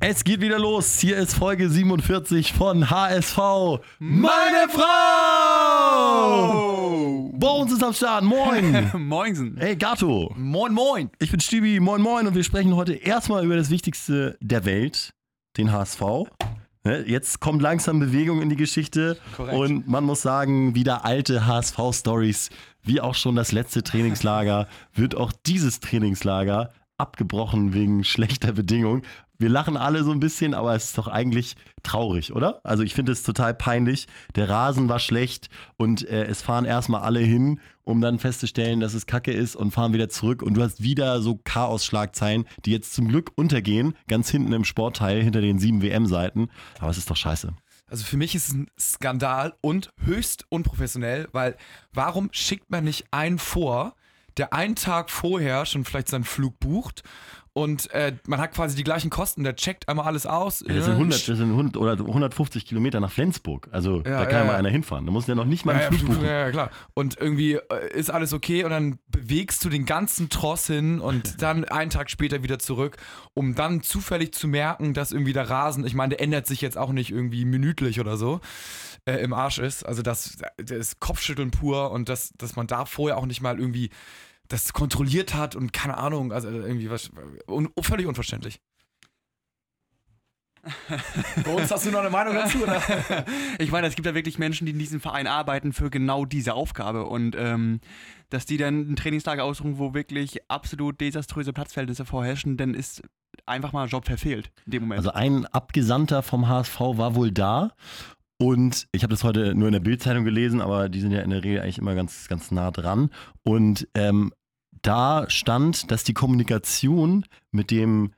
Es geht wieder los. Hier ist Folge 47 von HSV. Meine Frau! Bones ist am Start. Moin. Moinsen. Hey Gato. Moin, moin. Ich bin Stübi. Moin, moin. Und wir sprechen heute erstmal über das Wichtigste der Welt, den HSV. Ne, Jetzt kommt langsam Bewegung in die Geschichte Korrekt. und man muss sagen, wieder alte HSV-Stories, wie auch schon das letzte Trainingslager, wird auch dieses Trainingslager abgebrochen wegen schlechter Bedingungen. Wir lachen alle so ein bisschen, aber es ist doch eigentlich traurig, oder? Also ich finde es total peinlich. Der Rasen war schlecht und äh, es fahren erstmal alle hin, um dann festzustellen, dass es Kacke ist und fahren wieder zurück. Und du hast wieder so Chaos-Schlagzeilen, die jetzt zum Glück untergehen, ganz hinten im Sportteil hinter den sieben WM-Seiten. Aber es ist doch scheiße. Also für mich ist es ein Skandal und höchst unprofessionell, weil warum schickt man nicht einen vor, der einen Tag vorher schon vielleicht seinen Flug bucht und äh, man hat quasi die gleichen Kosten, der checkt einmal alles aus. Ja, das sind 100, das sind 100 oder 150 Kilometer nach Flensburg. Also da kann ja, ja, mal ja. einer hinfahren. Da muss ja noch nicht mal Ja, einen ja, Flug buchen. ja, ja, klar. Und irgendwie äh, ist alles okay und dann bewegst du den ganzen Tross hin und dann einen Tag später wieder zurück, um dann zufällig zu merken, dass irgendwie der Rasen, ich meine, der ändert sich jetzt auch nicht irgendwie minütlich oder so, äh, im Arsch ist. Also das, das ist Kopfschütteln pur und dass, dass man da vorher auch nicht mal irgendwie das kontrolliert hat und keine Ahnung, also irgendwie was, un, völlig unverständlich. Bei uns hast du noch eine Meinung dazu, oder? Ich meine, es gibt ja wirklich Menschen, die in diesem Verein arbeiten für genau diese Aufgabe und ähm, dass die dann ein Trainingslager aussuchen, wo wirklich absolut desaströse Platzverhältnisse vorherrschen, dann ist einfach mal Job verfehlt in dem Moment. Also ein Abgesandter vom HSV war wohl da. Und ich habe das heute nur in der Bildzeitung gelesen, aber die sind ja in der Regel eigentlich immer ganz, ganz nah dran. Und ähm, da stand, dass die Kommunikation mit dem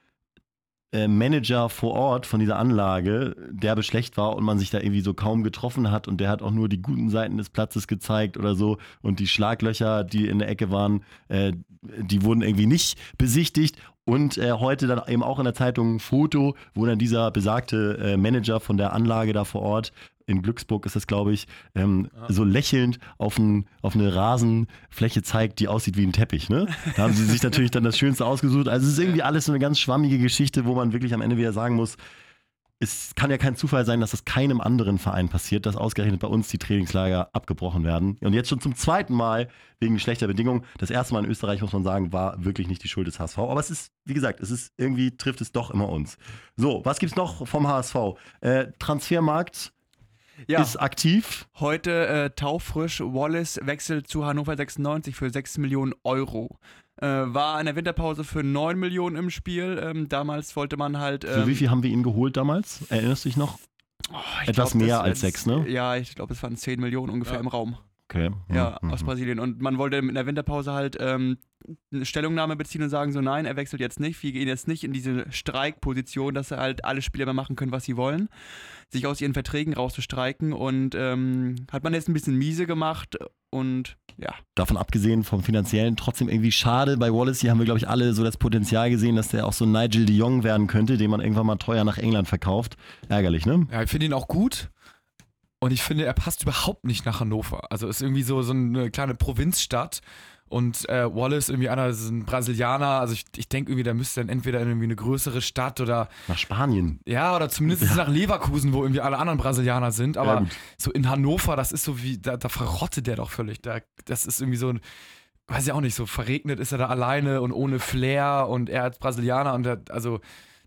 äh, Manager vor Ort von dieser Anlage derbe schlecht war und man sich da irgendwie so kaum getroffen hat und der hat auch nur die guten Seiten des Platzes gezeigt oder so und die Schlaglöcher, die in der Ecke waren, äh, die wurden irgendwie nicht besichtigt und äh, heute dann eben auch in der Zeitung ein Foto, wo dann dieser besagte Manager von der Anlage da vor Ort in Glücksburg ist das, glaube ich, ähm, so lächelnd auf, ein, auf eine Rasenfläche zeigt, die aussieht wie ein Teppich. Ne? Da haben sie sich natürlich dann das Schönste ausgesucht. Also es ist irgendwie alles so eine ganz schwammige Geschichte, wo man wirklich am Ende wieder sagen muss, es kann ja kein Zufall sein, dass das keinem anderen Verein passiert, dass ausgerechnet bei uns die Trainingslager abgebrochen werden. Und jetzt schon zum zweiten Mal wegen schlechter Bedingungen. Das erste Mal in Österreich, muss man sagen, war wirklich nicht die Schuld des HSV. Aber es ist, wie gesagt, es ist irgendwie trifft es doch immer uns. So, was gibt's noch vom HSV? Äh, Transfermarkt ja, ist aktiv. heute äh, taufrisch, Wallace wechselt zu Hannover 96 für 6 Millionen Euro. Äh, war in der Winterpause für 9 Millionen im Spiel. Ähm, damals wollte man halt. Für ähm, wie viel haben wir ihn geholt damals? Erinnerst du dich noch? oh, etwas glaub, mehr als sechs, ne? Ja, ich glaube, es waren 10 Millionen ungefähr Ja. im Raum. Okay. Ja, Mhm. aus Brasilien. Und man wollte in der Winterpause halt ähm, eine Stellungnahme beziehen und sagen, so nein, er wechselt jetzt nicht. Wir gehen jetzt nicht in diese Streikposition, dass halt alle Spieler mehr machen können, was sie wollen. Sich aus ihren Verträgen rauszustreiken. Und ähm, hat man jetzt ein bisschen miese gemacht und ja. davon abgesehen vom finanziellen trotzdem irgendwie schade. Bei Wallace hier haben wir, glaube ich, alle so das Potenzial gesehen, dass der auch so ein Nigel de Jong werden könnte, den man irgendwann mal teuer nach England verkauft. Ärgerlich, ne? Ja, ich finde ihn auch gut. Und ich finde, er passt überhaupt nicht nach Hannover. Also ist irgendwie so, so eine kleine Provinzstadt. Und äh, Wallace irgendwie einer, ist ein Brasilianer. Also ich, ich denke irgendwie, der müsste dann entweder in irgendwie eine größere Stadt oder Nach Spanien. ja, oder zumindest nach Leverkusen, wo irgendwie alle anderen Brasilianer sind. Ja, Aber gut. so in Hannover, das ist so wie, da, da verrottet der doch völlig. Da, das ist irgendwie so ein, weiß ich auch nicht, so verregnet ist er da alleine und ohne Flair und er als Brasilianer und der, also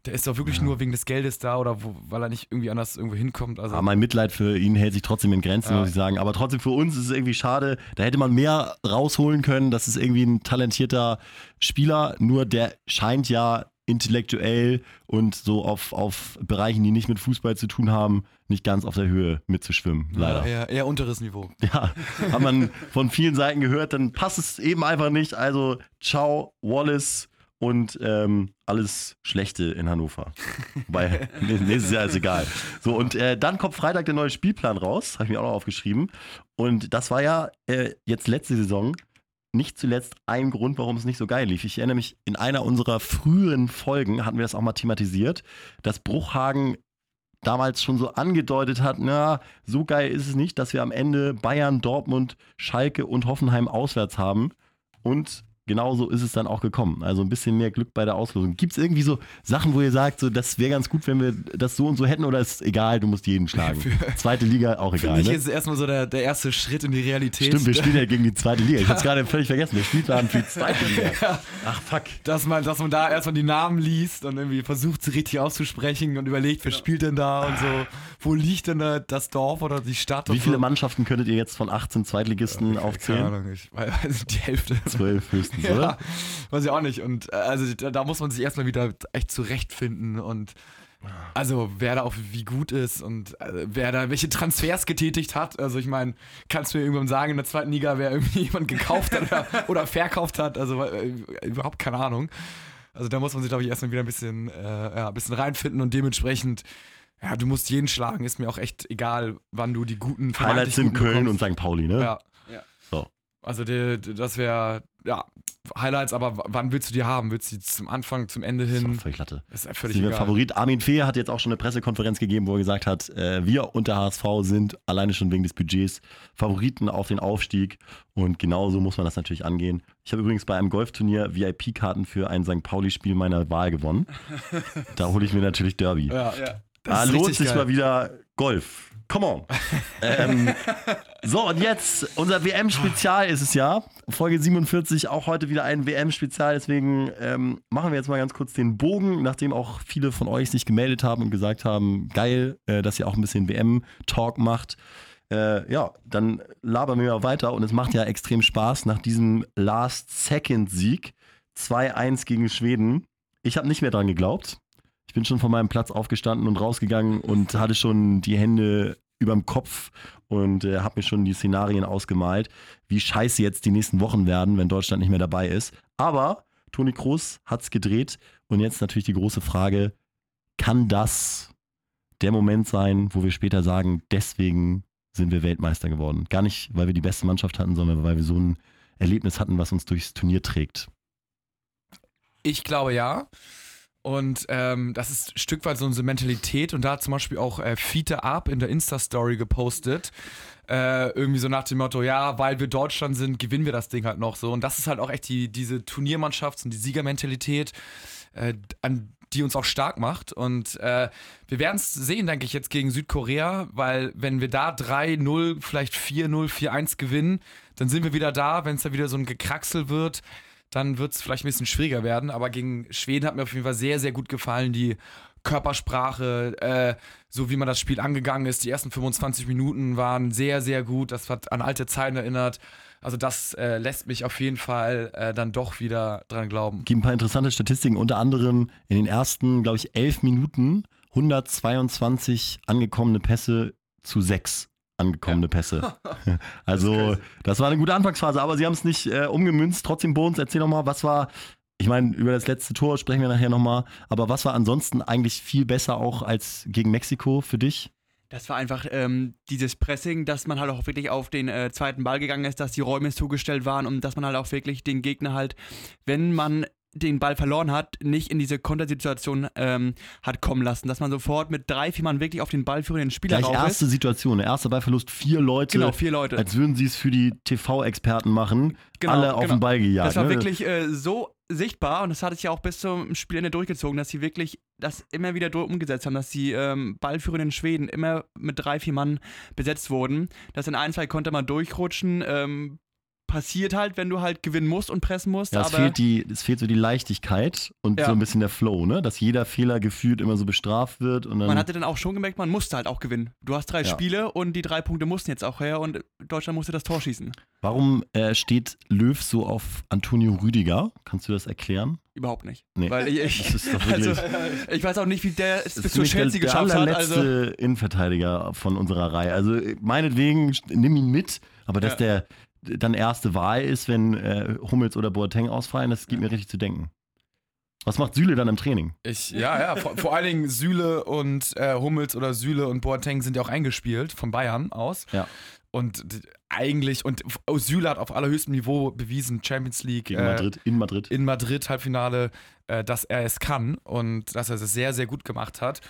der ist doch wirklich nur wegen des Geldes da oder wo, weil er nicht irgendwie anders irgendwo hinkommt. Also Aber mein Mitleid für ihn hält sich trotzdem in Grenzen, Ja. muss ich sagen. Aber trotzdem für uns ist es irgendwie schade. Da hätte man mehr rausholen können. Das ist irgendwie ein talentierter Spieler. Nur der scheint ja intellektuell und so auf, auf Bereichen, die nicht mit Fußball zu tun haben, nicht ganz auf der Höhe mitzuschwimmen. Leider. Eher, eher unteres Niveau. Ja, hat man von vielen Seiten gehört, dann passt es eben einfach nicht. Also, ciao, Wallace und ähm, alles Schlechte in Hannover. Nee, nächstes Jahr ist egal. So, und äh, dann kommt Freitag der neue Spielplan raus, habe ich mir auch noch aufgeschrieben. Und das war ja äh, jetzt letzte Saison nicht zuletzt ein Grund, warum es nicht so geil lief. Ich erinnere mich, in einer unserer früheren Folgen hatten wir das auch mal thematisiert, dass Bruchhagen damals schon so angedeutet hat, na, so geil ist es nicht, dass wir am Ende Bayern, Dortmund, Schalke und Hoffenheim auswärts haben. Und genauso ist es dann auch gekommen. Also ein bisschen mehr Glück bei der Auslosung. Gibt es irgendwie so Sachen, wo ihr sagt, so, das wäre ganz gut, wenn wir das so und so hätten oder ist egal, du musst jeden schlagen? Zweite Liga auch Für egal. mich Ne? ist erstmal so der, der erste Schritt in die Realität. Stimmt, wir spielen ja gegen die zweite Liga. Ich hab's gerade völlig vergessen. Wir spielen für die zweite Liga. Ach fuck. dass man, dass man da erstmal die Namen liest und irgendwie versucht, sie richtig auszusprechen und überlegt, wer spielt denn da und so, wo liegt denn da das Dorf oder die Stadt Wie viele so. Mannschaften könntet ihr jetzt von 18 Zweitligisten Keine aufzählen? Ahnung, ich weiß die Hälfte. Zwölf höchstens, Ja, oder? weiß ich auch nicht. Und äh, also da, da muss man sich erstmal wieder echt zurechtfinden und also wer da auch wie gut ist und äh, wer da welche Transfers getätigt hat. Also ich meine, kannst du mir irgendwann sagen in der zweiten Liga, wer irgendwie jemand gekauft hat oder, oder verkauft hat? Also äh, überhaupt keine Ahnung. Also da muss man sich, glaube ich, erstmal wieder ein bisschen, äh, ja, ein bisschen reinfinden und dementsprechend, ja, du musst jeden schlagen, ist mir auch echt egal, wann du die guten Highlights sind Köln bekommst. und St. Pauli, ne? Ja. Ja. So. Also die, die, das wäre, ja, Highlights, aber wann willst du die haben? Willst du die zum Anfang, zum Ende Das ist hin? völlig Latte. Ist ja Das völlig ist egal. Favorit. Armin Fee hat jetzt auch schon eine Pressekonferenz gegeben, wo er gesagt hat, äh, wir und der HSV sind alleine schon wegen des Budgets Favoriten auf den Aufstieg und genauso muss man das natürlich angehen. Ich habe übrigens bei einem Golfturnier VIP-Karten für ein St. Pauli-Spiel meiner Wahl gewonnen. Da hole ich mir natürlich Derby. Ja, Ja. das Da lohnt sich geil. mal wieder Golf. Come on. ähm, so, und jetzt, unser WM-Spezial ist es ja. Folge 47, auch heute wieder ein WM-Spezial. Deswegen ähm, machen wir jetzt mal ganz kurz den Bogen, nachdem auch viele von euch sich gemeldet haben und gesagt haben, geil, äh, dass ihr auch ein bisschen WM-Talk macht. Äh, ja, dann labern wir mal weiter und es macht ja extrem Spaß nach diesem Last-Second-Sieg. 2-1 gegen Schweden. Ich habe nicht mehr dran geglaubt. Ich bin schon von meinem Platz aufgestanden und rausgegangen und hatte schon die Hände überm Kopf und äh, habe mir schon die Szenarien ausgemalt, wie scheiße jetzt die nächsten Wochen werden, wenn Deutschland nicht mehr dabei ist. Aber Toni Kroos hat's gedreht und jetzt natürlich die große Frage, kann das der Moment sein, wo wir später sagen, deswegen sind wir Weltmeister geworden? Gar nicht, weil wir die beste Mannschaft hatten, sondern weil wir so ein Erlebnis hatten, was uns durchs Turnier trägt. Ich glaube ja. Und ähm, das ist ein Stück weit so unsere Mentalität. Und da hat zum Beispiel auch äh, Fiete Ab in der Insta-Story gepostet. Äh, irgendwie so nach dem Motto, ja, weil wir Deutschland sind, gewinnen wir das Ding halt noch so. Und das ist halt auch echt die, diese Turniermannschafts- und die Siegermentalität, äh, an die uns auch stark macht. Und äh, wir werden es sehen, denke ich, jetzt gegen Südkorea, weil wenn wir da 3-0, vielleicht 4-0, 4-1 gewinnen, dann sind wir wieder da. Wenn es da wieder so ein Gekraxel wird, dann wird es vielleicht ein bisschen schwieriger werden. Aber gegen Schweden hat mir auf jeden Fall sehr, sehr gut gefallen. Die Körpersprache, äh, so wie man das Spiel angegangen ist. Die ersten 25 Minuten waren sehr, sehr gut. Das hat an alte Zeiten erinnert. Also das äh, lässt mich auf jeden Fall äh, dann doch wieder dran glauben. gibt ein paar interessante Statistiken, unter anderem in den ersten, glaube ich, elf Minuten 122 angekommene Pässe zu sechs angekommene Pässe. Also, das, war eine gute Anfangsphase, aber sie haben es nicht äh, umgemünzt. Trotzdem, Bones, erzähl nochmal, was war, ich meine, über das letzte Tor sprechen wir nachher nochmal, aber was war ansonsten eigentlich viel besser auch als gegen Mexiko für dich? Das war einfach ähm, dieses Pressing, dass man halt auch wirklich auf den äh, zweiten Ball gegangen ist, dass die Räume zugestellt waren und dass man halt auch wirklich den Gegner halt, wenn man den Ball verloren hat, nicht in diese Kontersituation ähm, hat kommen lassen, dass man sofort mit drei, vier Mann wirklich auf den ballführenden Spieler Gleich rauf erste ist. Situation, der erste Ballverlust, vier Leute, Genau, vier Leute. als würden sie es für die TV-Experten machen, Genau, alle auf genau. den Ball gejagt. Das war ne? wirklich äh, so sichtbar und das hat sich ja auch bis zum Spielende durchgezogen, dass sie wirklich das immer wieder umgesetzt haben, dass die ähm, ballführenden Schweden immer mit drei, vier Mann besetzt wurden. Dass in ein, zwei konnte man durchrutschen. Ähm, passiert halt, wenn du halt gewinnen musst und pressen musst. Ja, es fehlt, die, es fehlt so die Leichtigkeit und Ja. so ein bisschen der Flow, ne? Dass jeder Fehler gefühlt immer so bestraft wird und dann. man hatte dann auch schon gemerkt, man musste halt auch gewinnen. Du hast drei Ja. Spiele und die drei Punkte mussten jetzt auch her und Deutschland musste das Tor schießen. Warum äh, steht Löw so auf Antonio Rüdiger? Kannst du das erklären? Überhaupt nicht. Nee. Weil ich, also, ich weiß auch nicht, wie der es bis der, Chelsea der geschafft hat. allerletzte Also, Innenverteidiger von unserer Reihe. Also meinetwegen, nimm ihn mit, aber dass Ja. der dann erste Wahl ist, wenn äh, Hummels oder Boateng ausfallen, das gibt mir richtig zu denken. Was macht Süle dann im Training? Ich, ja, ja, vor, vor allen Dingen Süle und äh, Hummels oder Süle und Boateng sind ja auch eingespielt von Bayern aus. Ja. Und eigentlich, und F- Süle hat auf allerhöchstem Niveau bewiesen, Champions League Gegen äh, Madrid, in Madrid. in Madrid Halbfinale, äh, dass er es kann und dass er es sehr, sehr gut gemacht hat.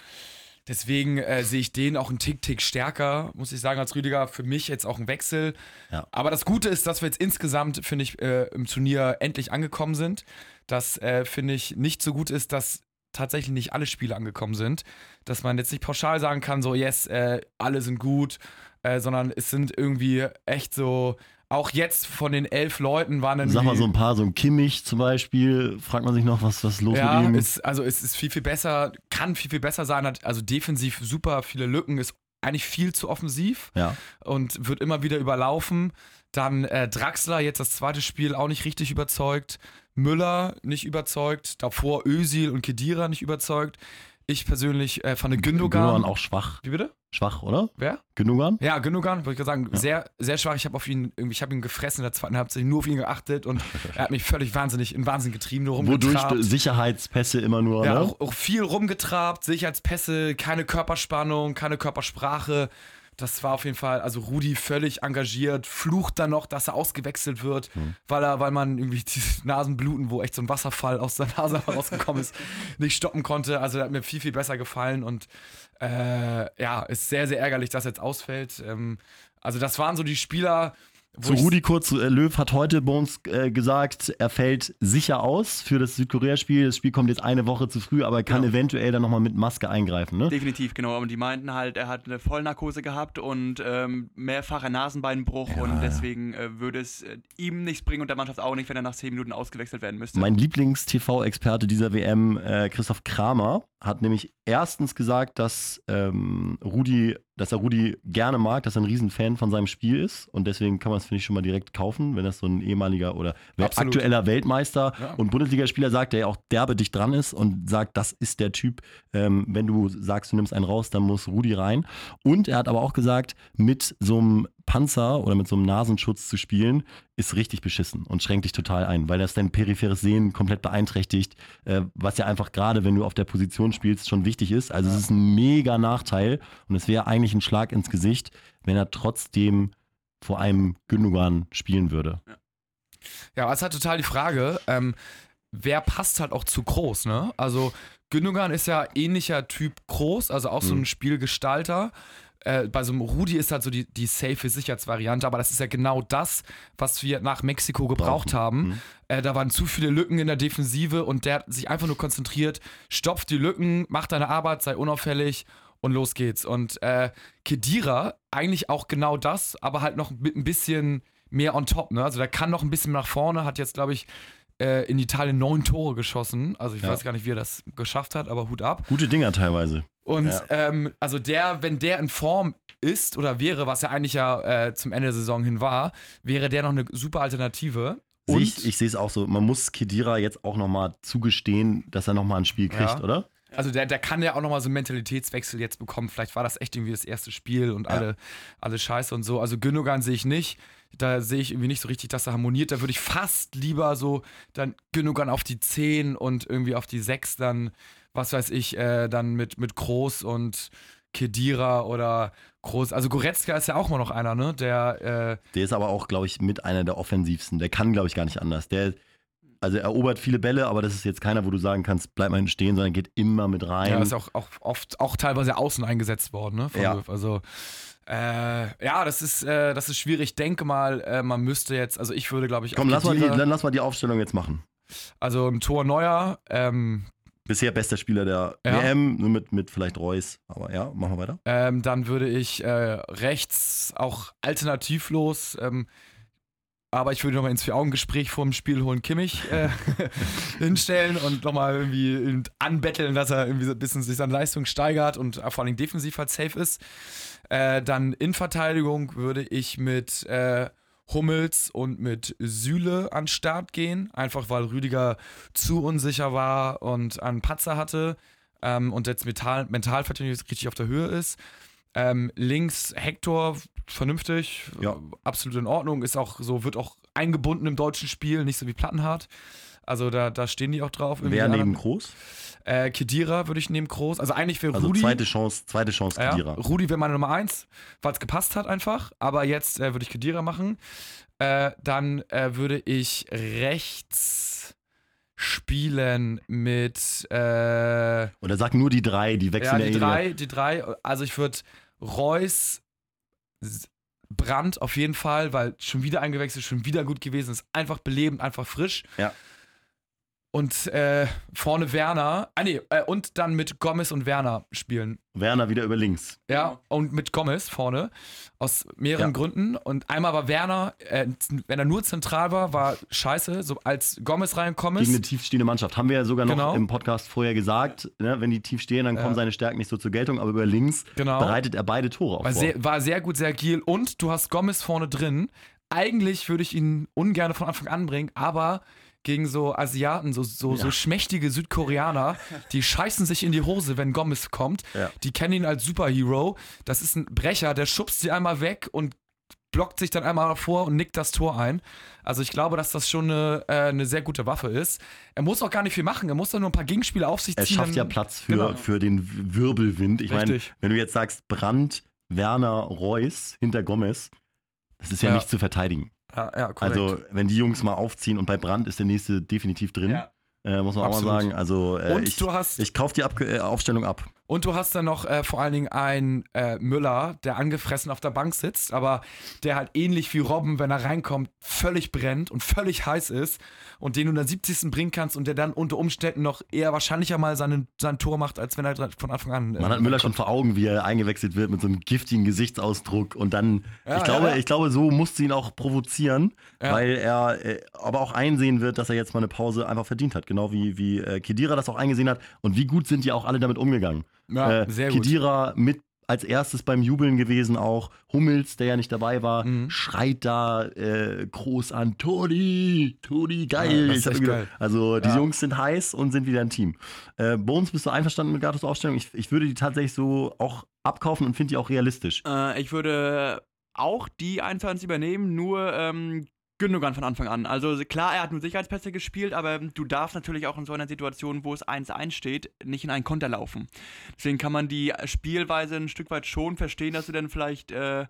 Deswegen äh, sehe ich den auch einen Tick, Tick stärker, muss ich sagen, als Rüdiger. Für mich jetzt auch ein Wechsel. Ja. Aber das Gute ist, dass wir jetzt insgesamt, finde ich, äh, im Turnier endlich angekommen sind. Das, äh, finde ich, nicht so gut ist, dass tatsächlich nicht alle Spiele angekommen sind. Dass man jetzt nicht pauschal sagen kann, so, yes, äh, alle sind gut, äh, sondern es sind irgendwie echt so auch jetzt von den elf Leuten waren dann. Sag mal so ein paar, so ein Kimmich zum Beispiel, fragt man sich noch, was, was ist los ja, mit ihm? Ist, also es ist viel, viel besser, kann viel, viel besser sein, hat also defensiv super viele Lücken, ist eigentlich viel zu offensiv ja. und wird immer wieder überlaufen. Dann äh, Draxler, jetzt das zweite Spiel, auch nicht richtig überzeugt. Müller nicht überzeugt. Davor Özil und Kedira nicht überzeugt. Ich persönlich äh, fand Gündogan. Gündogan auch schwach. Wie bitte? Schwach, oder? Wer? Gündogan? Ja, Gündogan, wollte ich gerade sagen, Ja. sehr, sehr schwach. Ich habe auf ihn irgendwie, ich habe ihn gefressen in der zweiten Halbzeit, nur auf ihn geachtet und er hat mich völlig wahnsinnig, in Wahnsinn getrieben, nur Wodurch rumgetrabt. Sicherheitspässe immer nur, Ja, ne? auch, auch viel rumgetrabt, Sicherheitspässe, keine Körperspannung, keine Körpersprache. Das war auf jeden Fall, also Rudi völlig engagiert, flucht dann noch, dass er ausgewechselt wird, Hm. weil er, weil man irgendwie dieses Nasenbluten, wo echt so ein Wasserfall aus der Nase rausgekommen ist, nicht stoppen konnte. Also der hat mir viel, viel besser gefallen und äh, ja, ist sehr, sehr ärgerlich, dass er jetzt ausfällt. Ähm, also das waren so die Spieler, Zu Rudi kurz, äh, Löw hat heute bei uns äh, gesagt, er fällt sicher aus für das Südkorea-Spiel. Das Spiel kommt jetzt eine Woche zu früh, aber er kann Genau. eventuell dann nochmal mit Maske eingreifen, ne? Definitiv, genau. Und die meinten halt, er hat eine Vollnarkose gehabt und ähm, mehrfacher Nasenbeinbruch und deswegen äh, würde es äh, ihm nichts bringen und der Mannschaft auch nicht, wenn er nach 10 Minuten ausgewechselt werden müsste. Mein Lieblings-TV-Experte dieser WM, äh, Christoph Kramer, hat nämlich erstens gesagt, dass ähm, Rudi, dass er Rudi gerne mag, dass er ein Riesenfan von seinem Spiel ist und deswegen kann man es, finde ich, schon mal direkt kaufen, wenn das so ein ehemaliger oder Absolut. aktueller Weltmeister Ja. und Bundesligaspieler sagt, der ja auch derbe dicht dran ist und sagt, das ist der Typ, ähm, wenn du sagst, du nimmst einen raus, dann muss Rudi rein. Und er hat aber auch gesagt, mit so einem Panzer oder mit so einem Nasenschutz zu spielen, ist richtig beschissen und schränkt dich total ein, weil das dein peripheres Sehen komplett beeinträchtigt, äh, was ja einfach gerade, wenn du auf der Position spielst, schon wichtig ist. Also es ist ein mega Nachteil und es wäre eigentlich ein Schlag ins Gesicht, wenn er trotzdem vor einem Gündogan spielen würde. Ja, aber es ist halt total die Frage, ähm, wer passt halt auch zu groß, ne? Also Gündogan ist ja ähnlicher Typ groß, also auch so ein Mhm. Spielgestalter. Äh, bei so einem Rudi ist halt so die, die safe Sicherheitsvariante, aber das ist ja genau das, was wir nach Mexiko gebraucht Brauchen. haben. Mhm. Äh, da waren zu viele Lücken in der Defensive und der hat sich einfach nur konzentriert, stopft die Lücken, macht deine Arbeit, sei unauffällig und los geht's. Und äh, Kedira, eigentlich auch genau das, aber halt noch mit ein bisschen mehr on top. Ne? Also der kann noch ein bisschen nach vorne, hat jetzt, glaube ich, äh, in Italien neun Tore geschossen. Also ich Ja. weiß gar nicht, wie er das geschafft hat, aber Hut ab. Gute Dinger teilweise. Und Ja. ähm, also der, wenn der in Form ist oder wäre, was er eigentlich ja äh, zum Ende der Saison hin war, wäre der noch eine super Alternative. Und ich ich sehe es auch so. Man muss Kedira jetzt auch nochmal zugestehen, dass er nochmal ein Spiel kriegt, Ja. oder? Also der, der kann ja auch nochmal so einen Mentalitätswechsel jetzt bekommen. Vielleicht war das echt irgendwie das erste Spiel und Ja. alle, alle Scheiße und so. Also Gündogan sehe ich nicht. Da sehe ich irgendwie nicht so richtig, dass er harmoniert. Da würde ich fast lieber so dann Gündogan auf die 10 und irgendwie auf die 6 dann, was weiß ich, äh, dann mit, mit Groß und Kedira oder Groß. Also Goretzka ist ja auch mal noch einer, ne? Der, äh, Der ist aber auch, glaube ich, mit einer der offensivsten. Der kann, glaube ich, gar nicht anders. Der, also er erobert viele Bälle, aber das ist jetzt keiner, wo du sagen kannst, bleib mal hinten stehen, sondern geht immer mit rein. Ja, ist auch, auch oft auch teilweise außen eingesetzt worden, ne? Von Ja. Löw. Also äh, ja, das ist, äh, das ist schwierig. Ich denke mal, äh, man müsste jetzt, also ich würde, glaube ich, Komm, lass mal, die, dann lass mal die Aufstellung jetzt machen. also im Tor Neuer, ähm, Bisher bester Spieler der Ja. WM, nur mit, mit vielleicht Reus. Aber ja, machen wir weiter. ähm, dann würde ich äh, rechts auch alternativlos, ähm, aber ich würde nochmal ins Vier-Augen-Gespräch vor dem Spiel holen Kimmich äh, hinstellen und nochmal irgendwie anbetteln, dass er irgendwie so ein bisschen sich seine Leistung steigert und vor allem defensiv halt safe ist. Äh, dann in Verteidigung würde ich mit äh, Hummels und mit Süle an Start gehen, einfach weil Rüdiger zu unsicher war und einen Patzer hatte ähm, und jetzt mental, mental nicht richtig auf der Höhe ist. Ähm, links Hector, vernünftig, Ja. absolut in Ordnung, ist auch so, wird auch eingebunden im deutschen Spiel, nicht so wie Plattenhardt. Also da, da stehen die auch drauf. Wer neben. Groß? Äh, Kedira würde ich neben Groß. Also eigentlich für Also Rudi. zweite Chance, zweite Chance Ja, Kedira. Rudi wäre meine Nummer eins, weil es gepasst hat einfach. Aber jetzt äh, würde ich Kedira machen. Äh, dann äh, würde ich rechts spielen mit äh, Oder sag nur die drei, die ja, wechseln ja, die eh immer. drei, die drei. Also ich würde Reus, Brandt auf jeden Fall, weil schon wieder eingewechselt, schon wieder gut gewesen, ist einfach belebend, einfach frisch. Ja. Und äh, vorne Werner, ah nee, äh, und dann mit Gomez und Werner spielen. Werner wieder über links. Ja, und mit Gomez vorne. Aus mehreren Ja. Gründen. Und einmal war Werner, äh, wenn er nur zentral war, war scheiße. So als Gomez reingekommen Gegen eine tiefstehende Mannschaft. Haben wir ja sogar noch Genau. im Podcast vorher gesagt. Ne? Wenn die tief stehen, dann kommen seine Stärken nicht so zur Geltung. Aber über links Genau. bereitet er beide Tore auch War sehr, war sehr gut, sehr agil. Und du hast Gomez vorne drin. Eigentlich würde ich ihn ungern von Anfang an bringen, aber gegen so Asiaten, so, so, so Ja. schmächtige Südkoreaner, die scheißen sich in die Hose, wenn Gomez kommt. Ja. Die kennen ihn als Superhero. Das ist ein Brecher, der schubst sie einmal weg und blockt sich dann einmal vor und nickt das Tor ein. Also ich glaube, dass das schon eine, äh, eine sehr gute Waffe ist. Er muss auch gar nicht viel machen. Er muss dann nur ein paar Gegenspiele auf sich Er ziehen. schafft dann- ja Platz für, Genau. für den Wirbelwind. Ich meine, wenn du jetzt sagst, Brandt, Werner, Reus hinter Gomez, das ist ja, Ja. nicht zu verteidigen. Ja, ja. Also, wenn die Jungs mal aufziehen und bei Brandt ist der nächste definitiv drin, Ja. äh, muss man auch Absolut. mal sagen. Also, äh, und ich, du hast ich kaufe die Abge äh, Aufstellung ab. Und du hast dann noch äh, vor allen Dingen einen äh, Müller, der angefressen auf der Bank sitzt, aber der halt ähnlich wie Robben, wenn er reinkommt, völlig brennt und völlig heiß ist und den du der 70. bringen kannst und der dann unter Umständen noch eher wahrscheinlicher mal seinen, sein Tor macht, als wenn er von Anfang an. äh, Man hat Müller schon vor Augen, wie er eingewechselt wird mit so einem giftigen Gesichtsausdruck und dann, Ja, ich glaube, ja, ja. ich glaube, so musst du ihn auch provozieren, weil er äh, aber auch einsehen wird, dass er jetzt mal eine Pause einfach verdient hat, genau wie, wie äh, Kedira das auch eingesehen hat und wie gut sind die auch alle damit umgegangen. Ja, äh, sehr gut. Kedira mit als erstes beim Jubeln gewesen auch. Hummels, der ja nicht dabei war, Mhm. schreit da äh, groß an, Toni, Toni, geil. Ja, das ist Ich hab echt mir geil. gedacht, Also die Ja. Jungs sind heiß und sind wieder ein Team. Äh, Bones, bist du einverstanden mit Gatos Aufstellung? Ich, ich würde die tatsächlich so auch abkaufen und finde die auch realistisch. Äh, ich würde auch die 1 übernehmen, nur ähm, Gündogan von Anfang an. Also klar, er hat nur Sicherheitspässe gespielt, aber du darfst natürlich auch in so einer Situation, wo es 1-1 steht, nicht in einen Konter laufen. Deswegen kann man die Spielweise ein Stück weit schon verstehen, dass du dann vielleicht äh,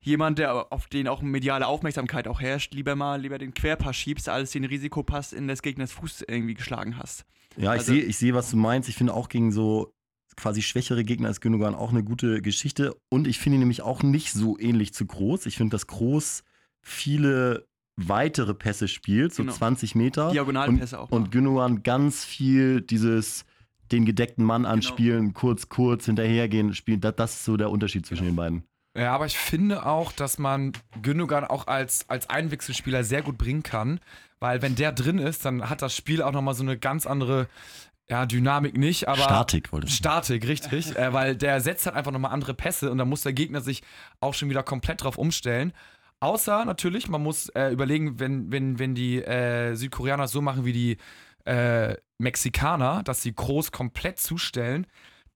jemand, der auf den auch mediale Aufmerksamkeit auch herrscht, lieber mal lieber den Querpass schiebst, als den Risikopass in des Gegners Fuß irgendwie geschlagen hast. Ja, ich Also- sehe, ich sehe, was du meinst. Ich finde auch gegen so quasi schwächere Gegner ist Gündogan auch eine gute Geschichte. Und ich finde ihn nämlich auch nicht so ähnlich zu Groß. Ich finde, dass Groß viele weitere Pässe spielt, so Genau. 20 Meter. Diagonalpässe auch. Und. Gündogan ganz viel dieses den gedeckten Mann Genau. anspielen, kurz, kurz hinterhergehen, spielen. Das, das ist so der Unterschied zwischen Genau. den beiden. Ja, aber ich finde auch, dass man Gündogan auch als, als Einwechselspieler sehr gut bringen kann, weil wenn der drin ist, dann hat das Spiel auch nochmal so eine ganz andere ja, Dynamik nicht, aber Statik wollte ich sagen. Statik, richtig, äh, weil der setzt halt einfach nochmal andere Pässe und dann muss der Gegner sich auch schon wieder komplett drauf umstellen. Außer natürlich, man muss äh, überlegen, wenn, wenn, wenn die äh, Südkoreaner so machen wie die äh, Mexikaner, dass sie groß komplett zustellen,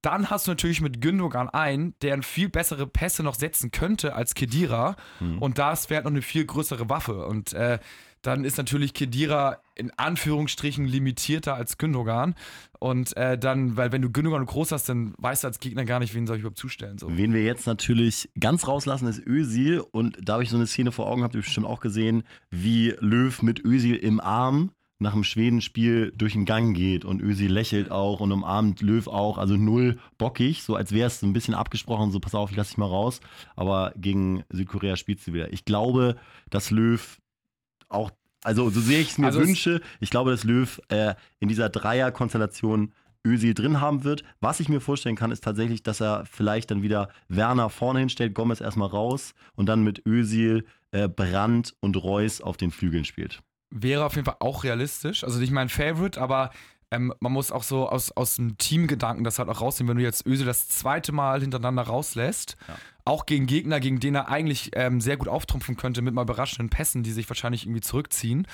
dann hast du natürlich mit Gündogan einen, der viel bessere Pässe noch setzen könnte als Kedira. Hm. Und das wäre noch eine viel größere Waffe. Und äh, dann ist natürlich Kedira in Anführungsstrichen limitierter als Gündogan. Und äh, dann, weil wenn du Gündogan groß hast, dann weißt du als Gegner gar nicht, wen soll ich überhaupt zustellen. So. Wen wir jetzt natürlich ganz rauslassen, ist Özil. Und da habe ich so eine Szene vor Augen, habt ihr bestimmt auch gesehen, wie Löw mit Özil im Arm nach dem Schwedenspiel durch den Gang geht. Und Özil lächelt auch und umarmt Löw auch. Also null bockig, so als wäre es so ein bisschen abgesprochen, so pass auf, ich lass dich mal raus. Aber gegen Südkorea spielst du wieder. Ich glaube, dass Löw auch, also so sehr ich es mir Also es- wünsche, ich glaube, dass Löw äh, in dieser Dreier-Konstellation Özil drin haben wird. Was ich mir vorstellen kann, ist tatsächlich, dass er vielleicht dann wieder Werner vorne hinstellt, Gomez erstmal raus und dann mit Özil, äh, Brandt und Reus auf den Flügeln spielt. Wäre auf jeden Fall auch realistisch. Also nicht mein Favorite, aber ähm, man muss auch so aus, aus dem Teamgedanken das halt auch rausnehmen, wenn du jetzt Öse das zweite Mal hintereinander rauslässt. Ja. Auch gegen Gegner, gegen den er eigentlich ähm, sehr gut auftrumpfen könnte mit mal überraschenden Pässen, die sich wahrscheinlich irgendwie zurückziehen,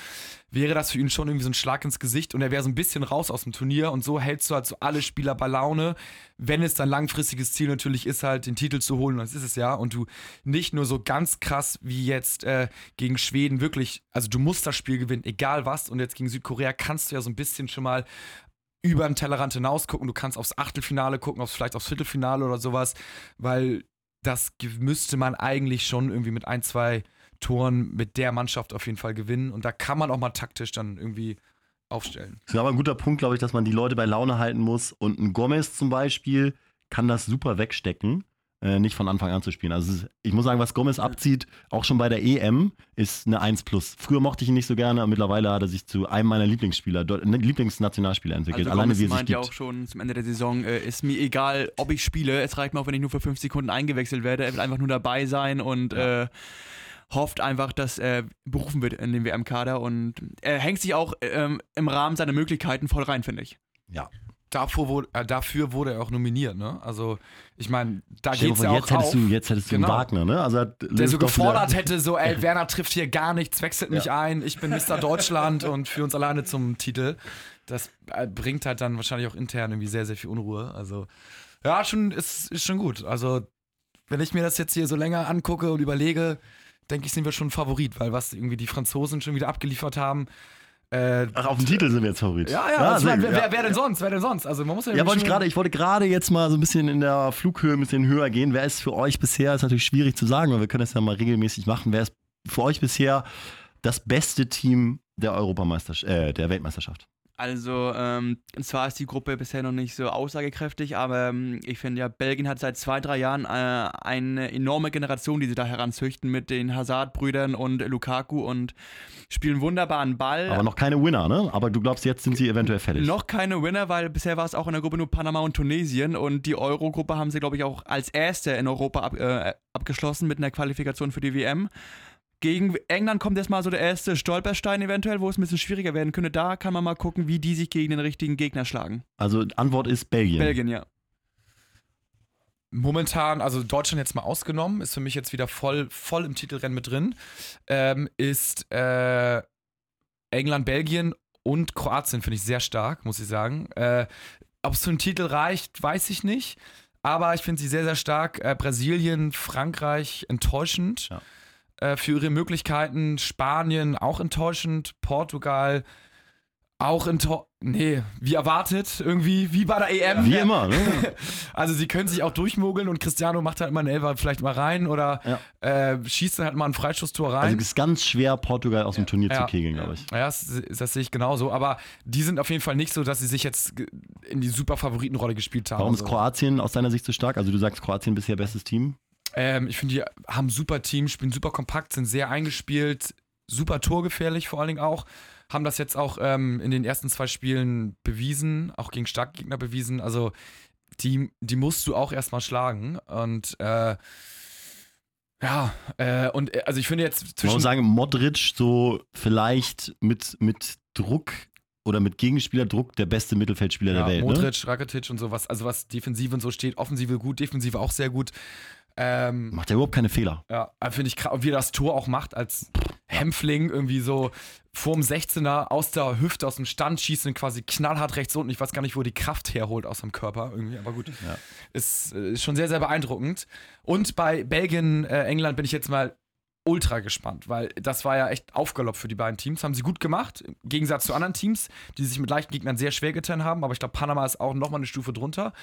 wäre das für ihn schon irgendwie so ein Schlag ins Gesicht und er wäre so ein bisschen raus aus dem Turnier und so hältst du halt so alle Spieler bei Laune, wenn es dein langfristiges Ziel natürlich ist, halt den Titel zu holen, und das ist es ja, und du nicht nur so ganz krass wie jetzt äh, gegen Schweden wirklich, also du musst das Spiel gewinnen, egal was, und jetzt gegen Südkorea kannst du ja so ein bisschen schon mal über den Tellerrand hinaus gucken, du kannst aufs Achtelfinale gucken, aufs, vielleicht aufs Viertelfinale oder sowas, weil das müsste man eigentlich schon irgendwie mit ein, zwei Toren mit der Mannschaft auf jeden Fall gewinnen und da kann man auch mal taktisch dann irgendwie aufstellen. Das ist aber ein guter Punkt, glaube ich, dass man die Leute bei Laune halten muss. Und ein Gomez zum Beispiel kann das super wegstecken, äh, nicht von Anfang an zu spielen. Also ist, ich muss sagen, was Gomez abzieht, auch schon bei der EM, ist eine 1 plus. Früher mochte ich ihn nicht so gerne, aber mittlerweile hat er sich zu einem meiner Lieblingsspieler, ne, Lieblingsnationalspieler entwickelt. Also Alleine Gomez wie er sich meint ja auch schon zum Ende der Saison, äh, ist mir egal, ob ich spiele, es reicht mir auch, wenn ich nur für fünf Sekunden eingewechselt werde, er will einfach nur dabei sein und äh, hofft einfach, dass er berufen wird in den WM-Kader und er hängt sich auch ähm, im Rahmen seiner Möglichkeiten voll rein, finde ich. Ja. Dafür wurde, äh, dafür wurde er auch nominiert, ne? Also, ich meine, da dir geht's ja auch jetzt hättest auf. du, jetzt hättest du einen Genau. Wagner, ne? Also der so gefordert hätte, so, ey, Werner trifft hier gar nichts, wechselt mich ein, ich bin Mr. Deutschland und führe uns alleine zum Titel. Das äh, bringt halt dann wahrscheinlich auch intern irgendwie sehr, sehr viel Unruhe. Also, ja, schon, ist, ist schon gut. Also, wenn ich mir das jetzt hier so länger angucke und überlege, denke ich, sind wir schon ein Favorit, weil was irgendwie die Franzosen schon wieder abgeliefert haben. Äh, Ach, auf den Titel sind wir jetzt Favorit. ja, ja, also, mein, wer, ja. wer, wer denn sonst? Wer denn sonst? Also, man muss ja, Ja, wollte ich gerade, ich wollte gerade jetzt mal so ein bisschen in der Flughöhe ein bisschen höher gehen. Wer ist für euch bisher, ist natürlich schwierig zu sagen, weil wir können das ja mal regelmäßig machen. Wer ist für euch bisher das beste Team der Europameisterschaft, äh, der Weltmeisterschaft? Also, ähm, zwar ist die Gruppe bisher noch nicht so aussagekräftig, aber ähm, ich finde ja, Belgien hat seit zwei, drei Jahren äh, eine enorme Generation, die sie da heranzüchten mit den Hazard-Brüdern und Lukaku und spielen wunderbaren Ball. Aber noch keine Winner, ne? Aber du glaubst, jetzt sind sie eventuell fertig. Noch keine Winner, weil bisher war es auch in der Gruppe nur Panama und Tunesien und die Euro-Gruppe haben sie, glaube ich, auch als erste in Europa ab, äh, abgeschlossen mit einer Qualifikation für die WM. Gegen England kommt jetzt mal so der erste Stolperstein eventuell, wo es ein bisschen schwieriger werden könnte. Da kann man mal gucken, wie die sich gegen den richtigen Gegner schlagen. Also Antwort ist Belgien. Belgien, ja. momentan, also Deutschland jetzt mal ausgenommen, ist für mich jetzt wieder voll, voll im Titelrennen mit drin, ähm, ist äh, England, Belgien und Kroatien, finde ich sehr stark, muss ich sagen. Äh, Ob es zu einem Titel reicht, weiß ich nicht. Aber ich finde sie sehr, sehr stark. Äh, Brasilien, Frankreich enttäuschend Ja. Äh, für ihre Möglichkeiten. Spanien auch enttäuschend. Portugal auch enttäuschend. Nee, wie erwartet irgendwie, wie bei der EM. Wie immer, ne? Also sie können sich auch durchmogeln und Cristiano macht halt mal einen Elfer vielleicht mal rein oder äh, schießt dann halt mal ein Freistoßtor rein. Also es ist ganz schwer, Portugal aus dem Turnier Ja. zu kegeln, glaube ich. ja, das, das sehe ich genauso. Aber die sind auf jeden Fall nicht so, dass sie sich jetzt in die super Favoritenrolle gespielt haben. Warum ist Also, Kroatien aus deiner Sicht so stark? Also du sagst Kroatien bisher bestes Team. Ähm, ich finde, die haben ein super Team, spielen super kompakt, sind sehr eingespielt, super torgefährlich vor allen Dingen auch. Haben das jetzt auch ähm, in den ersten zwei Spielen bewiesen, auch gegen starke Gegner bewiesen. Also die, die musst du auch erstmal schlagen. Und äh, ja, äh, und äh, also ich finde jetzt Man zwischen. muss sagen, Modric so vielleicht mit, mit Druck oder mit Gegenspielerdruck der beste Mittelfeldspieler ja, der Welt. Ne? Modric, Rakitic und sowas, also was Defensive und so steht, Offensive gut, Defensive auch sehr gut. Ähm, Macht ja überhaupt keine Fehler. Ja, äh, finde ich krass, wie er das Tor auch macht als Hämpfling, irgendwie so vorm 16er aus der Hüfte, aus dem Stand schießen, quasi knallhart rechts unten. Ich weiß gar nicht, wo er die Kraft herholt aus dem Körper irgendwie, aber gut. Ja. Ist, äh, ist schon sehr, sehr beeindruckend. Und bei Belgien, äh, England bin ich jetzt mal ultra gespannt, weil das war ja echt Aufgalopp für die beiden Teams. Haben sie gut gemacht, im Gegensatz zu anderen Teams, die sich mit leichten Gegnern sehr schwer getan haben. Aber ich glaube, Panama ist auch nochmal eine Stufe drunter.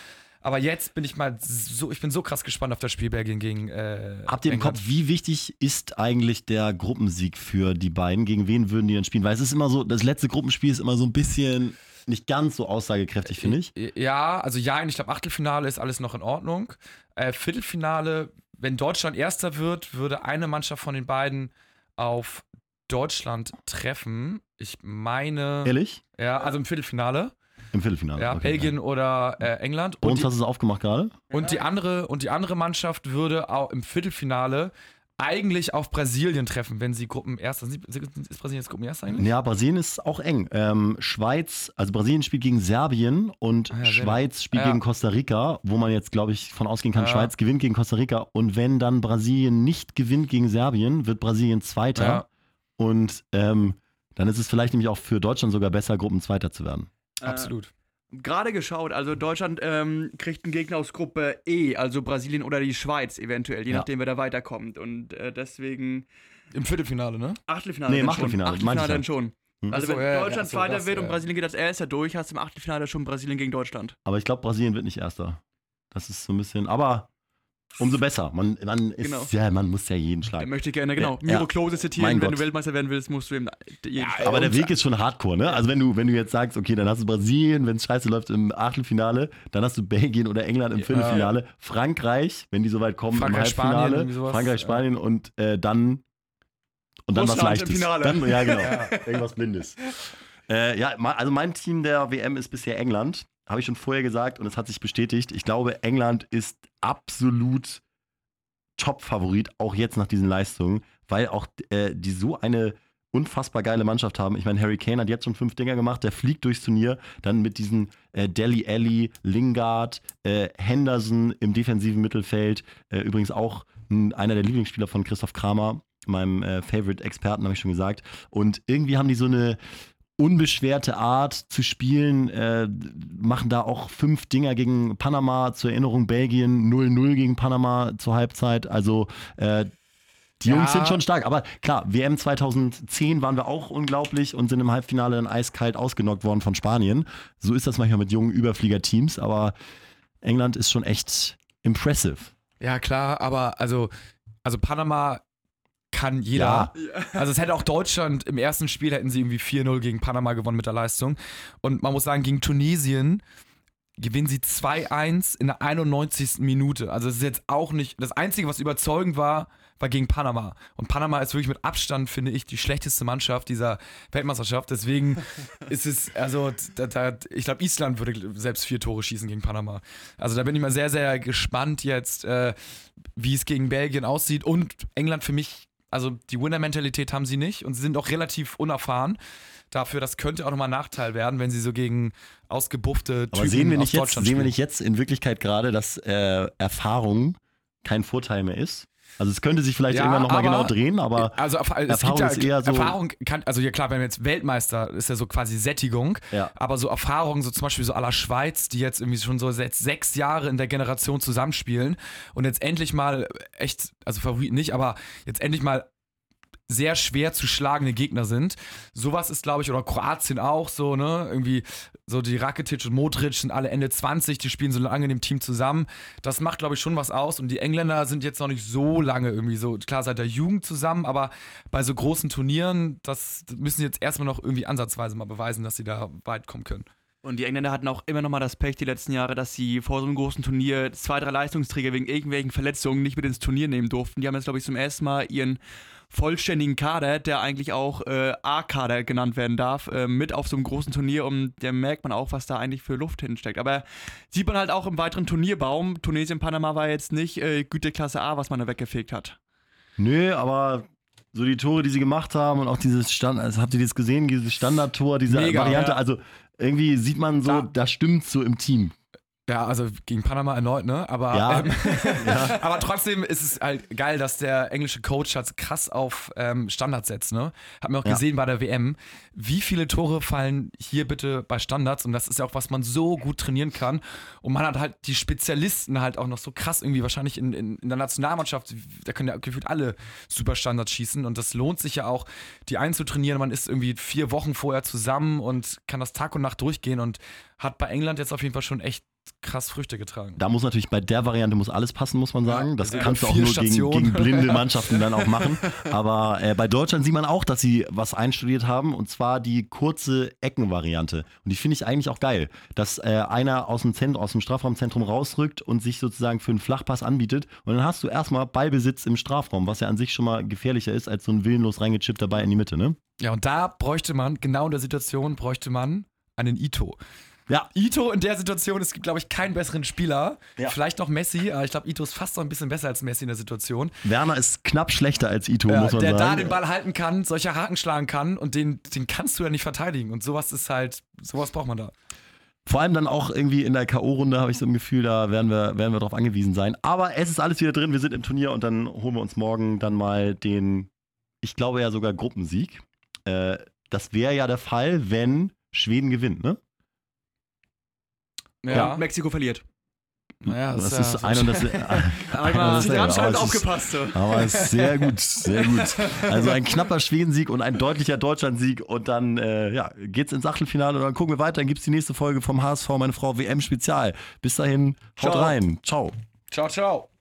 Aber jetzt bin ich mal so, ich bin so krass gespannt auf das Spiel Belgien gegen. Äh, Habt ihr im. Kopf, wie wichtig ist eigentlich der Gruppensieg für die beiden? Gegen wen würden die dann spielen? Weil es ist immer so, das letzte Gruppenspiel ist immer so ein bisschen nicht ganz so aussagekräftig, finde ich. Ja, also ja, ich glaube, Achtelfinale ist alles noch in Ordnung. Äh, Viertelfinale, wenn Deutschland Erster wird, würde eine Mannschaft von den beiden auf Deutschland treffen. Ich meine. Ehrlich? Ja, also im Viertelfinale. Im Viertelfinale. Ja, okay, Belgien oder äh, England. Bei Und uns die, hast du es aufgemacht gerade? und, die andere, und die andere Mannschaft würde auch im Viertelfinale eigentlich auf Brasilien treffen, wenn sie Gruppenerster sind. Ist Brasilien jetzt Gruppenerster eigentlich? Ja, Brasilien ist auch eng. Ähm, Schweiz, also Brasilien spielt gegen Serbien und Ah ja. Schweiz spielt Ja. gegen Costa Rica, wo man jetzt, glaube ich, von ausgehen kann, Ja. Schweiz gewinnt gegen Costa Rica. Und wenn dann Brasilien nicht gewinnt gegen Serbien, wird Brasilien Zweiter. Ja. Und ähm, dann ist es vielleicht nämlich auch für Deutschland sogar besser, Gruppenzweiter zu werden. Absolut. Gerade geschaut, also Deutschland ähm, kriegt einen Gegner aus Gruppe E, also Brasilien oder die Schweiz eventuell, je Ja. nachdem, wer da weiterkommt. Und äh, deswegen Im Viertelfinale, ne? Achtelfinale. Nee, im dann. Achtelfinale, Achtelfinale ich dann ja. schon. Hm. Also so, wenn ja, ja, Deutschland so, Zweiter das, wird ja. und Brasilien geht als Erster durch, hast du im Achtelfinale schon Brasilien gegen Deutschland. Aber ich glaube, Brasilien wird nicht Erster. Das ist so ein bisschen, aber umso besser. Man, man, ist, Genau. ja, man muss ja jeden Er schlagen. möchte gerne, genau, Ja. Miro Klose zitieren, Mein wenn Gott. du Weltmeister werden willst, musst du ihm jeden Ja, Aber der Weg ist schon hardcore, ne? Also wenn du, wenn du jetzt sagst, okay, dann hast du Brasilien, wenn es scheiße läuft im Achtelfinale, dann hast du Belgien oder England im Viertelfinale, Frankreich, wenn die so weit kommen Frankreich, im Spanien, Halbfinale, sowas. Frankreich, Spanien und äh, dann und dann was Russland im Leichtes. Finale. Dann, ja, genau. Irgendwas Blindes. Äh, ja, also mein Team der WM ist bisher England. Habe ich schon vorher gesagt und es hat sich bestätigt. Ich glaube, England ist absolut Top-Favorit, auch jetzt nach diesen Leistungen, weil auch äh, die so eine unfassbar geile Mannschaft haben. Ich meine, Harry Kane hat jetzt schon fünf Dinger gemacht, der fliegt durchs Turnier, dann mit diesen äh, Deli Alli, Lingard, äh, Henderson im defensiven Mittelfeld, äh, übrigens auch mh, einer der Lieblingsspieler von Christoph Kramer, meinem äh, Favorite-Experten, habe ich schon gesagt. Und irgendwie haben die so eine unbeschwerte Art zu spielen, äh, machen da auch fünf Dinger gegen Panama, zur Erinnerung Belgien 0-0 gegen Panama zur Halbzeit. Also äh, die Ja. Jungs sind schon stark. Aber klar, WM 2010 waren wir auch unglaublich und sind im Halbfinale dann eiskalt ausgenockt worden von Spanien. So ist das manchmal mit jungen Überfliegerteams, aber England ist schon echt impressive. Ja, klar, aber also, also Panama kann jeder. Also es hätte auch Deutschland im ersten Spiel hätten sie irgendwie 4-0 gegen Panama gewonnen mit der Leistung. Und man muss sagen, gegen Tunesien gewinnen sie 2-1 in der 91. Minute. Also es ist jetzt auch nicht. Das Einzige, was überzeugend war, war gegen Panama. Und Panama ist wirklich mit Abstand, finde ich, die schlechteste Mannschaft dieser Weltmeisterschaft. Deswegen ist es, also da, da, ich glaube, Island würde selbst vier Tore schießen gegen Panama. Also da bin ich mal sehr, sehr gespannt jetzt, äh, wie es gegen Belgien aussieht. Und England für mich, also die Winner-Mentalität haben sie nicht und sie sind auch relativ unerfahren. Dafür, das könnte auch nochmal ein Nachteil werden, wenn sie so gegen ausgebuffte Aber Typen sehen wir aus nicht jetzt, Deutschland sehen wir nicht jetzt in Wirklichkeit gerade, dass äh, Erfahrung kein Vorteil mehr ist? Also es könnte sich vielleicht Ja, irgendwann nochmal genau drehen, aber Also Erfahrung ja, ist eher so- Erfahrung kann, also ja klar, wenn wir jetzt Weltmeister, ist ja so quasi Sättigung, Ja. aber so Erfahrungen, so zum Beispiel so aller Schweiz, die jetzt irgendwie schon so seit sechs Jahre in der Generation zusammenspielen und jetzt endlich mal echt, also Favorit nicht, aber jetzt endlich mal sehr schwer zu schlagende Gegner sind. Sowas ist, glaube ich, oder Kroatien auch so, ne? Irgendwie so die Rakitic und Modric sind alle Ende 20, die spielen so lange in dem Team zusammen. Das macht, glaube ich, schon was aus. Und die Engländer sind jetzt noch nicht so lange irgendwie so, klar, seit der Jugend zusammen, aber bei so großen Turnieren, das müssen sie jetzt erstmal noch irgendwie ansatzweise mal beweisen, dass sie da weit kommen können. Und die Engländer hatten auch immer noch mal das Pech die letzten Jahre, dass sie vor so einem großen Turnier zwei, drei Leistungsträger wegen irgendwelchen Verletzungen nicht mit ins Turnier nehmen durften. Die haben jetzt, glaube ich, zum ersten Mal ihren vollständigen Kader, der eigentlich auch äh, A-Kader genannt werden darf, äh, mit auf so einem großen Turnier und da merkt man auch, was da eigentlich für Luft hinsteckt. Aber sieht man halt auch im weiteren Turnierbaum, Tunesien, Panama war jetzt nicht äh, Güteklasse A, was man da weggefegt hat. nö, aber so die Tore, die sie gemacht haben und auch dieses Stand, also habt ihr das gesehen, dieses Standardtor, diese Mega, Variante, ja. also irgendwie sieht man so, Da- da stimmt so im Team. Ja, also gegen Panama erneut, ne? Aber, Ja. ähm, aber trotzdem ist es halt geil, dass der englische Coach halt krass auf ähm, Standards setzt, ne? Hat mir auch Ja. gesehen bei der WM. Wie viele Tore fallen hier bitte bei Standards? Und das ist ja auch, was man so gut trainieren kann. Und man hat halt die Spezialisten halt auch noch so krass irgendwie wahrscheinlich in, in, in der Nationalmannschaft, da können ja gefühlt alle super Standards schießen. Und das lohnt sich ja auch, die einzutrainieren. Man ist irgendwie vier Wochen vorher zusammen und kann das Tag und Nacht durchgehen und hat bei England jetzt auf jeden Fall schon echt krass Früchte getragen. Da muss natürlich bei der Variante muss alles passen, muss man sagen. Das also kannst du auch nur gegen, gegen blinde Mannschaften dann auch machen. Aber äh, bei Deutschland sieht man auch, dass sie was einstudiert haben und zwar die kurze Eckenvariante. Und die finde ich eigentlich auch geil, dass äh, einer aus dem, Zentrum, aus dem Strafraumzentrum rausrückt und sich sozusagen für einen Flachpass anbietet. Und dann hast du erstmal Ballbesitz im Strafraum, was ja an sich schon mal gefährlicher ist als so ein willenlos reingechippt dabei in die Mitte, ne? Ja, und da bräuchte man, genau in der Situation, bräuchte man einen Ito. Ja, Ito in der Situation, es gibt, glaube ich, keinen besseren Spieler. Ja. Vielleicht noch Messi, aber ich glaube, Ito ist fast noch ein bisschen besser als Messi in der Situation. Werner ist knapp schlechter als Ito, Ja, muss man der sagen. da den Ball halten kann, solche Haken schlagen kann und den, den kannst du ja nicht verteidigen. Und sowas ist halt, sowas braucht man da. Vor allem dann auch irgendwie in der K.O.-Runde habe ich so ein Gefühl, da werden wir, werden wir drauf angewiesen sein. Aber es ist alles wieder drin, wir sind im Turnier und dann holen wir uns morgen dann mal den, ich glaube ja sogar Gruppensieg. Äh, das wäre ja der Fall, wenn Schweden gewinnt, ne? Und Mexiko verliert. naja, Das ja ist so- ein und das, Aber das- sie haben es ist- aufgepasst. Aber es ist sehr gut, sehr gut. Also ein knapper Schwedensieg und ein deutlicher Deutschlandsieg und dann äh, ja, geht's ins Achtelfinale und dann gucken wir weiter. Dann gibt's die nächste Folge vom HSV, meine Frau WM Spezial. Bis dahin, haut Ciao. rein. Ciao. Ciao, ciao.